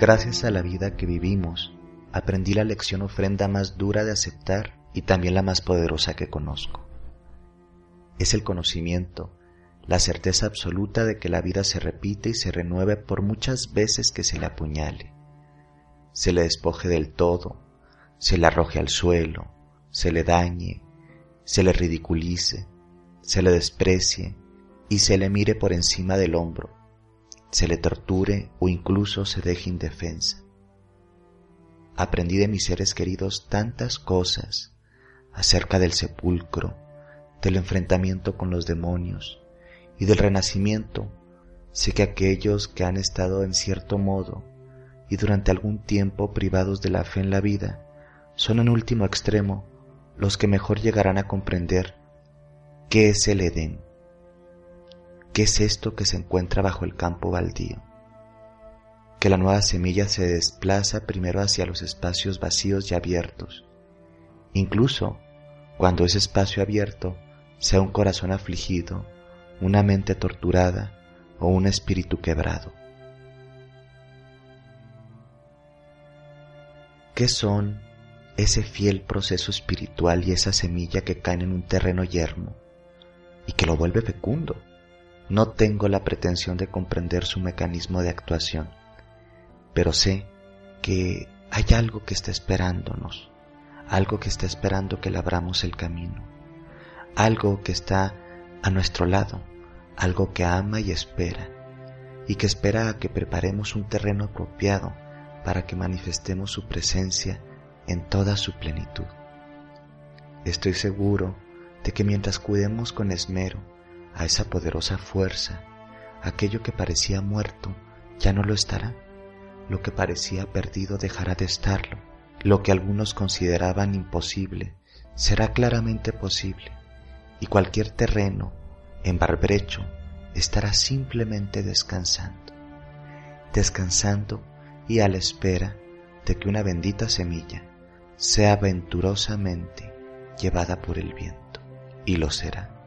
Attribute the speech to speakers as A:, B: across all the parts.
A: Gracias a la vida que vivimos, aprendí la lección ofrenda más dura de aceptar y también la más poderosa que conozco. Es el conocimiento, la certeza absoluta de que la vida se repite y se renueve por muchas veces que se le apuñale, se le despoje del todo, se le arroje al suelo, se le dañe, se le ridiculice, se le desprecie y se le mire por encima del hombro, se le torture o incluso se deje indefensa. Aprendí de mis seres queridos tantas cosas acerca del sepulcro, del enfrentamiento con los demonios y del renacimiento. Sé que aquellos que han estado en cierto modo y durante algún tiempo privados de la fe en la vida son en último extremo los que mejor llegarán a comprender qué es el Edén, qué es esto que se encuentra bajo el campo baldío, que la nueva semilla se desplaza primero hacia los espacios vacíos y abiertos, incluso cuando ese espacio abierto sea un corazón afligido, una mente torturada o un espíritu quebrado. ¿Qué son ese fiel proceso espiritual y esa semilla que caen en un terreno yermo y que lo vuelve fecundo. No tengo la pretensión de comprender su mecanismo de actuación, pero sé que hay algo que está esperándonos, algo que está esperando que labramos el camino, algo que está a nuestro lado, algo que ama y espera, y que espera a que preparemos un terreno apropiado para que manifestemos su presencia en toda su plenitud. Estoy seguro de que mientras cuidemos con esmero a esa poderosa fuerza, aquello que parecía muerto ya no lo estará, lo que parecía perdido dejará de estarlo, lo que algunos consideraban imposible será claramente posible, y cualquier terreno en barbrecho estará simplemente descansando, descansando y a la espera de que una bendita semilla sea venturosamente llevada por el viento, y lo será.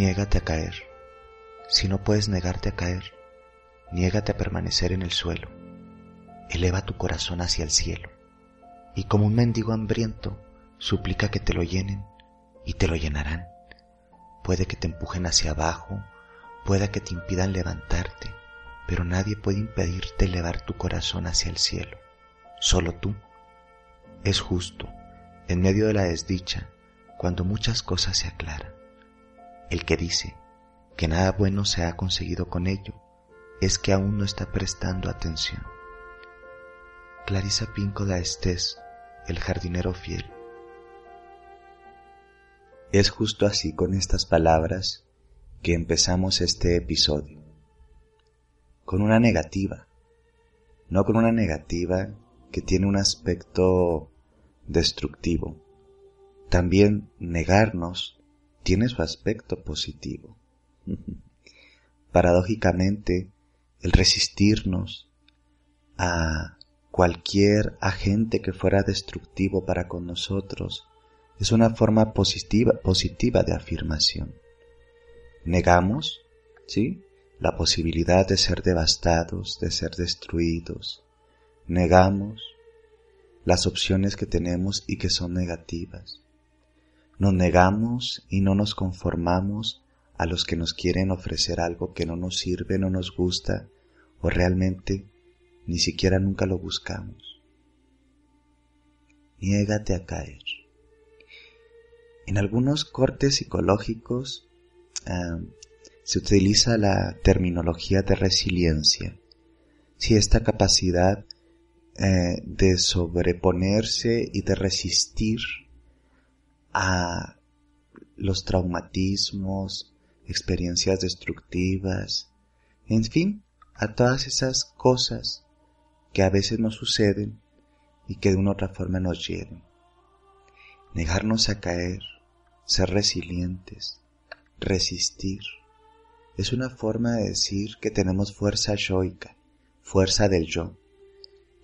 A: Niégate a caer. Si no puedes negarte a caer, niégate a permanecer en el suelo. Eleva tu corazón hacia el cielo y como un mendigo hambriento, Suplica que te lo llenen y te lo llenarán. Puede que te empujen hacia abajo, pueda que te impidan levantarte, pero nadie puede impedirte elevar tu corazón hacia el cielo. Solo tú. Es justo, en medio de la desdicha, cuando muchas cosas se aclaran. El que dice que nada bueno se ha conseguido con ello es que aún no está prestando atención. Clarisa Pinco da Estés, el jardinero fiel. Es justo así con estas palabras que empezamos este episodio. Con una negativa. No con una negativa que tiene un aspecto destructivo. También negarnos tiene su aspecto positivo. Paradójicamente, el resistirnos a cualquier agente que fuera destructivo para con nosotros es una forma positiva, de afirmación. Negamos, ¿sí? La posibilidad de ser devastados, de ser destruidos. Negamos las opciones que tenemos y que son negativas. Nos negamos y no nos conformamos a los que nos quieren ofrecer algo que no nos sirve, no nos gusta o realmente ni siquiera nunca lo buscamos. Niégate a caer. En algunos cortes psicológicos ah, se utiliza la terminología de resiliencia. Si esta capacidad eh, de sobreponerse y de resistir a los traumatismos, experiencias destructivas, en fin, a todas esas cosas que a veces nos suceden y que de una u otra forma nos hieren. Negarnos a caer, ser resilientes, resistir. Es una forma de decir que tenemos fuerza yoica, fuerza del yo,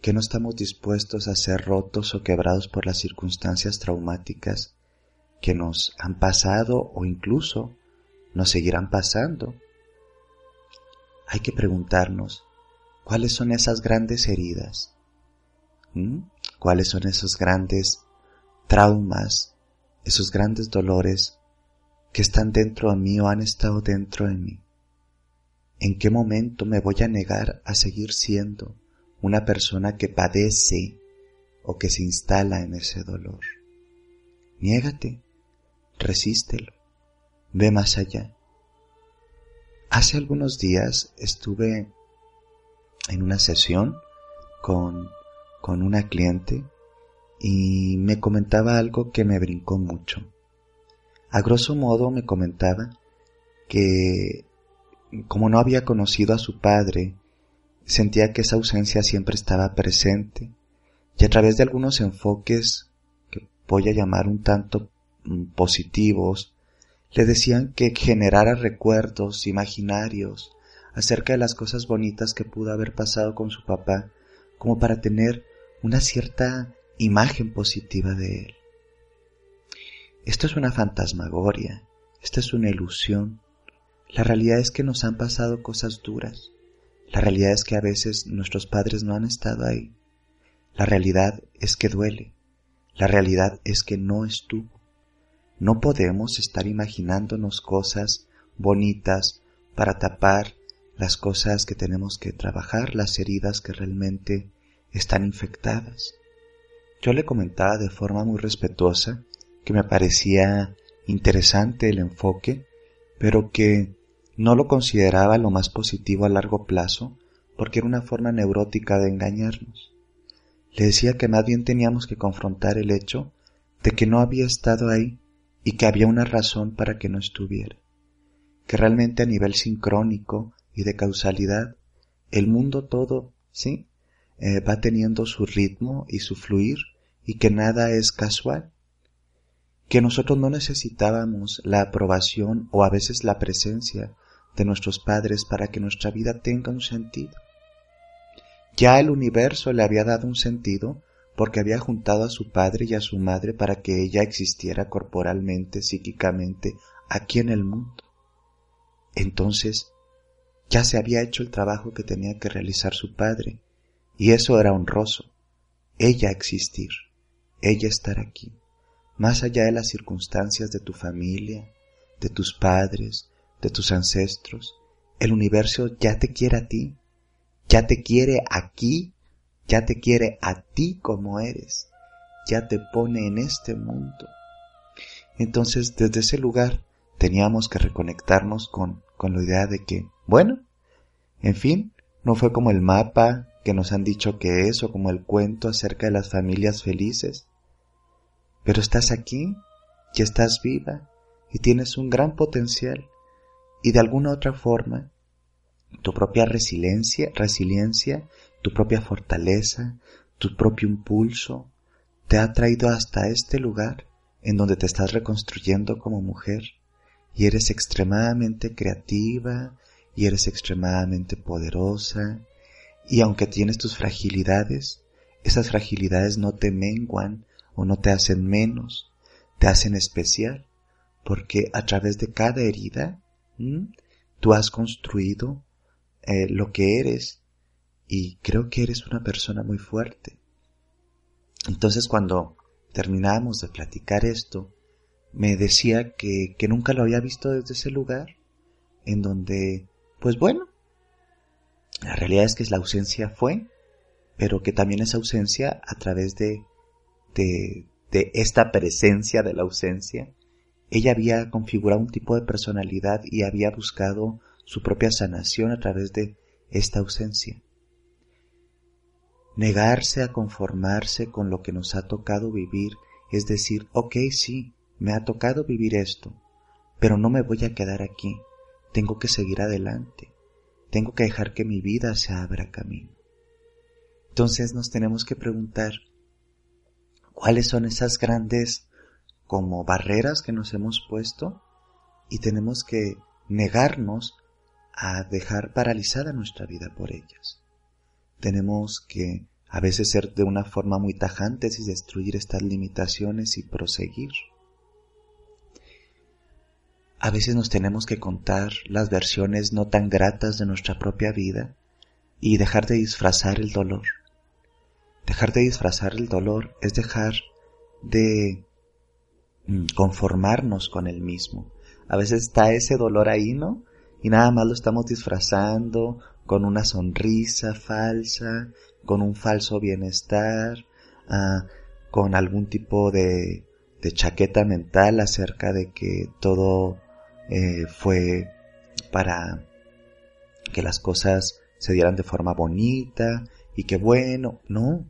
A: que no estamos dispuestos a ser rotos o quebrados por las circunstancias traumáticas que nos han pasado o incluso nos seguirán pasando. Hay que preguntarnos, ¿cuáles son esas grandes heridas? ¿Mm? ¿Cuáles son esos grandes traumas, esos grandes dolores que están dentro de mí o han estado dentro de mí? ¿En qué momento me voy a negar a seguir siendo una persona que padece o que se instala en ese dolor? Niégate, resístelo, ve más allá. Hace algunos días estuve en una sesión con, con una cliente y me comentaba algo que me brincó mucho. A grosso modo me comentaba que como no había conocido a su padre, sentía que esa ausencia siempre estaba presente y a través de algunos enfoques que voy a llamar un tanto positivos, le decían que generara recuerdos imaginarios acerca de las cosas bonitas que pudo haber pasado con su papá, como para tener una cierta imagen positiva de él. Esto es una fantasmagoria, esta es una ilusión. La realidad es que nos han pasado cosas duras. La realidad es que a veces nuestros padres no han estado ahí. La realidad es que duele. La realidad es que no estuvo. No podemos estar imaginándonos cosas bonitas para tapar las cosas que tenemos que trabajar, las heridas que realmente están infectadas. Yo le comentaba de forma muy respetuosa que me parecía interesante el enfoque, pero que no lo consideraba lo más positivo a largo plazo porque era una forma neurótica de engañarnos. Le decía que más bien teníamos que confrontar el hecho de que no había estado ahí y que había una razón para que no estuviera, que realmente a nivel sincrónico y de causalidad, el mundo todo, ¿sí? Eh, va teniendo su ritmo y su fluir y que nada es casual, que nosotros no necesitábamos la aprobación o a veces la presencia de nuestros padres para que nuestra vida tenga un sentido. Ya el universo le había dado un sentido porque había juntado a su padre y a su madre para que ella existiera corporalmente, psíquicamente, aquí en el mundo. Entonces, ya se había hecho el trabajo que tenía que realizar su padre, y eso era honroso, ella existir, ella estar aquí, más allá de las circunstancias de tu familia, de tus padres, de tus ancestros, el universo ya te quiere a ti, ya te quiere aquí, ya te quiere a ti como eres, ya te pone en este mundo. Entonces, desde ese lugar, teníamos que reconectarnos con, con la idea de que bueno, en fin, no fue como el mapa que nos han dicho que es o como el cuento acerca de las familias felices. Pero estás aquí y estás viva y tienes un gran potencial y de alguna otra forma tu propia resiliencia, resiliencia, tu propia fortaleza, tu propio impulso te ha traído hasta este lugar en donde te estás reconstruyendo como mujer y eres extremadamente creativa, y eres extremadamente poderosa. Y aunque tienes tus fragilidades, esas fragilidades no te menguan o no te hacen menos, te hacen especial, porque a través de cada herida tú has construido eh, lo que eres y creo que eres una persona muy fuerte. Entonces cuando terminábamos de platicar esto, me decía que, que nunca lo había visto desde ese lugar, en donde pues bueno, la realidad es que la ausencia fue, pero que también esa ausencia a través de, de, de esta presencia de la ausencia, ella había configurado un tipo de personalidad y había buscado su propia sanación a través de esta ausencia. Negarse a conformarse con lo que nos ha tocado vivir es decir, ok, sí, me ha tocado vivir esto, pero no me voy a quedar aquí, tengo que seguir adelante. Tengo que dejar que mi vida se abra camino. Entonces nos tenemos que preguntar cuáles son esas grandes como barreras que nos hemos puesto y tenemos que negarnos a dejar paralizada nuestra vida por ellas. Tenemos que a veces ser de una forma muy tajante y destruir estas limitaciones y proseguir. A veces nos tenemos que contar las versiones no tan gratas de nuestra propia vida y dejar de disfrazar el dolor. Dejar de disfrazar el dolor es dejar de mm, conformarnos con el mismo. A veces está ese dolor ahí, ¿no? Y nada más lo estamos disfrazando con una sonrisa falsa, con un falso bienestar, ah, con algún tipo de, de, chaqueta mental acerca de que todo eh, fue para que las cosas se dieran de forma bonita y que bueno, no,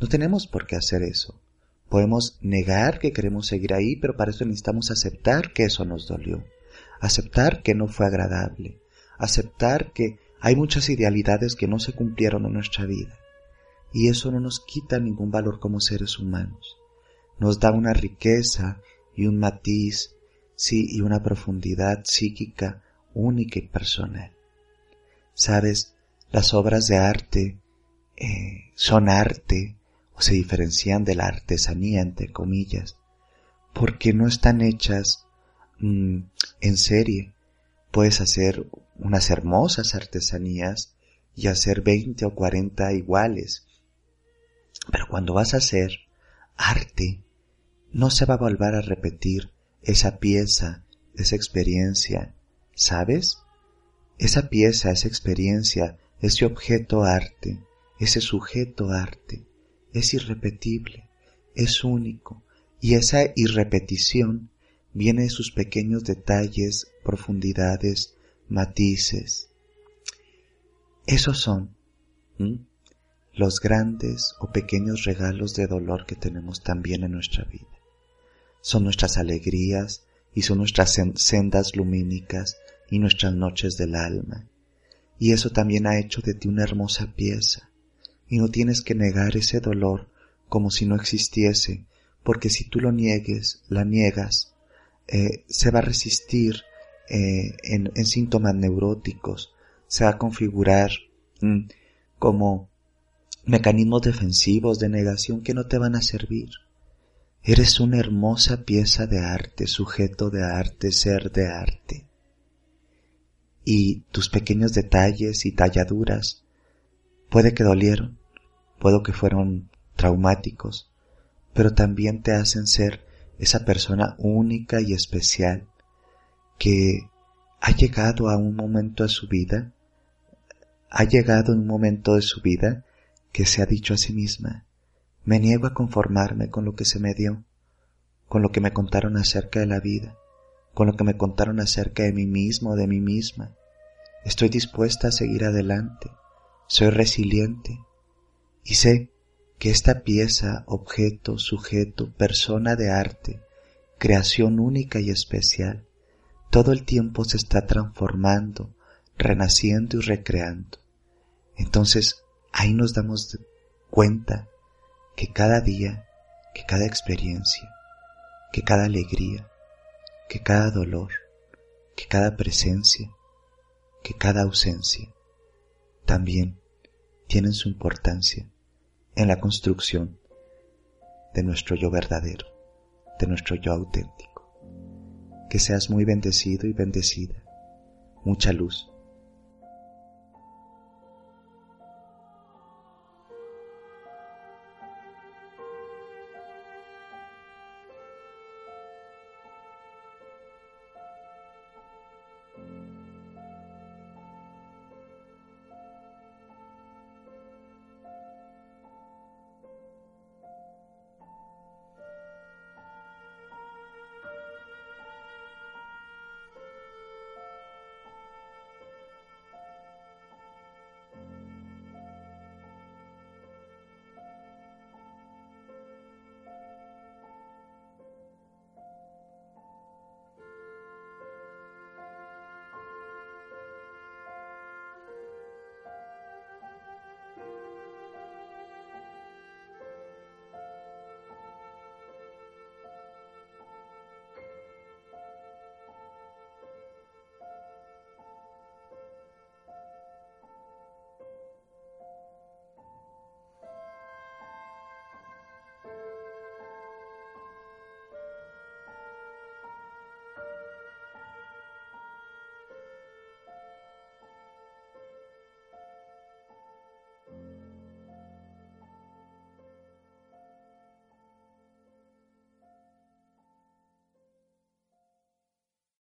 A: no tenemos por qué hacer eso. Podemos negar que queremos seguir ahí, pero para eso necesitamos aceptar que eso nos dolió, aceptar que no fue agradable, aceptar que hay muchas idealidades que no se cumplieron en nuestra vida. Y eso no nos quita ningún valor como seres humanos. Nos da una riqueza y un matiz, sí, y una profundidad psíquica única y personal. Sabes, las obras de arte eh, son arte o se diferencian de la artesanía, entre comillas, porque no están hechas mm, en serie. Puedes hacer unas hermosas artesanías y hacer 20 o 40 iguales. Pero cuando vas a hacer arte, no se va a volver a repetir esa pieza, esa experiencia, ¿sabes? Esa pieza, esa experiencia, ese objeto arte, ese sujeto arte, es irrepetible, es único, y esa irrepetición viene de sus pequeños detalles, profundidades, matices. Esos son los grandes o pequeños regalos de dolor que tenemos también en nuestra vida. Son nuestras alegrías y son nuestras sendas lumínicas y nuestras noches del alma. Y eso también ha hecho de ti una hermosa pieza. Y no tienes que negar ese dolor como si no existiese, porque si tú lo niegues, la niegas, eh, se va a resistir eh, en, síntomas neuróticos, se va a configurar mm, como mecanismos defensivos de negación que no te van a servir. Eres una hermosa pieza de arte, sujeto de arte, ser de arte. Y tus pequeños detalles y talladuras puede que dolieron, puede que fueron traumáticos, pero también te hacen ser esa persona única y especial que ha llegado a un momento de su vida, ha llegado un momento de su vida que se ha dicho a sí misma, me niego a conformarme con lo que se me dio, con lo que me contaron acerca de la vida, con lo que me contaron acerca de mí mismo de mí misma. Estoy dispuesta a seguir adelante, soy resiliente y sé que esta pieza, objeto, sujeto, persona de arte, creación única y especial, todo el tiempo se está transformando, renaciendo y recreando. Entonces ahí nos damos cuenta que cada día, que cada experiencia, que cada alegría, que cada dolor, que cada presencia, que cada ausencia, también tienen su importancia en la construcción de nuestro yo verdadero, de nuestro yo auténtico que seas muy bendecido y bendecida. Mucha luz